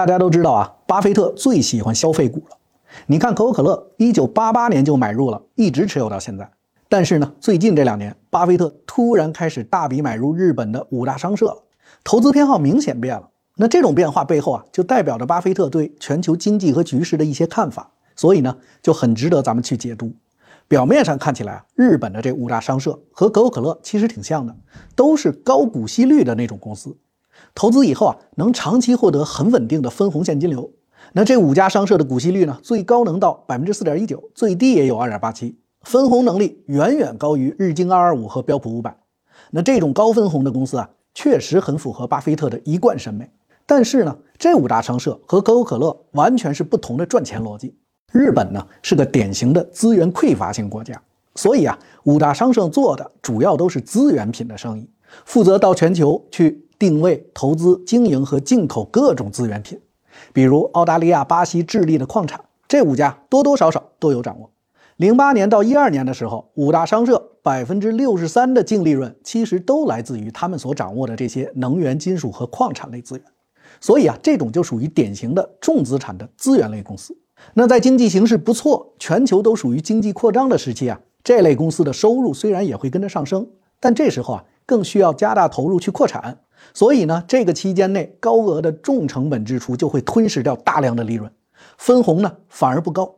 大家都知道啊，巴菲特最喜欢消费股了。你看可口可乐，一九八八年就买入了，一直持有到现在。但是呢，最近这两年，巴菲特突然开始大笔买入日本的五大商社了，投资偏好明显变了。那这种变化背后啊，就代表着巴菲特对全球经济和局势的一些看法，所以呢，就很值得咱们去解读。表面上看起来啊，日本的这五大商社和可口可乐其实挺像的，都是高股息率的那种公司。投资以后啊，能长期获得很稳定的分红现金流。那这五家商社的股息率呢，最高能到百分之四点一九，最低也有二点八七，分红能力远远高于日经二二五和标普五百。那这种高分红的公司啊，确实很符合巴菲特的一贯审美。但是呢，这五大商社和可口可乐完全是不同的赚钱逻辑。日本呢是个典型的资源匮乏型国家，所以啊，五大商社做的主要都是资源品的生意，负责到全球去。定位、投资、经营和进口各种资源品，比如澳大利亚、巴西、智利的矿产，这五家多多少少都有掌握。零八年到一二年的时候，五大商社百分之六十三的净利润其实都来自于他们所掌握的这些能源、金属和矿产类资源。所以啊，这种就属于典型的重资产的资源类公司。那在经济形势不错、全球都属于经济扩张的时期啊，这类公司的收入虽然也会跟着上升，但这时候啊，更需要加大投入去扩产。所以呢，这个期间内高额的重成本支出就会吞噬掉大量的利润，分红呢反而不高。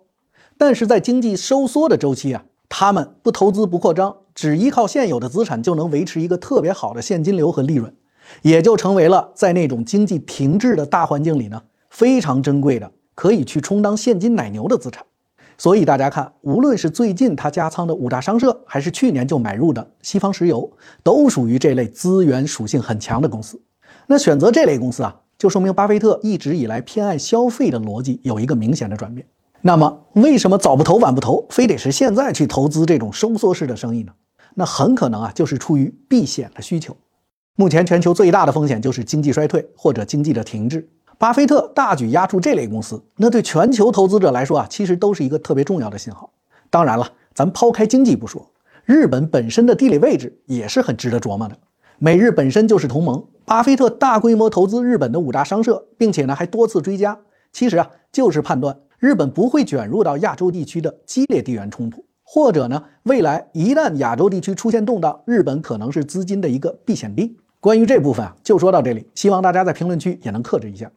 但是在经济收缩的周期啊，他们不投资不扩张，只依靠现有的资产就能维持一个特别好的现金流和利润，也就成为了在那种经济停滞的大环境里呢非常珍贵的，可以去充当现金奶牛的资产。所以大家看，无论是最近他加仓的五大商社，还是去年就买入的西方石油，都属于这类资源属性很强的公司。那选择这类公司啊，就说明巴菲特一直以来偏爱消费的逻辑有一个明显的转变。那么，为什么早不投晚不投，非得是现在去投资这种收缩式的生意呢？那很可能啊，就是出于避险的需求。目前全球最大的风险就是经济衰退或者经济的停滞。巴菲特大举押注这类公司，那对全球投资者来说啊，其实都是一个特别重要的信号。当然了，咱抛开经济不说，日本本身的地理位置也是很值得琢磨的。美日本身就是同盟，巴菲特大规模投资日本的五大商社，并且呢还多次追加，其实啊就是判断日本不会卷入到亚洲地区的激烈地缘冲突，或者呢未来一旦亚洲地区出现动荡，日本可能是资金的一个避险地。关于这部分啊，就说到这里，希望大家在评论区也能克制一下。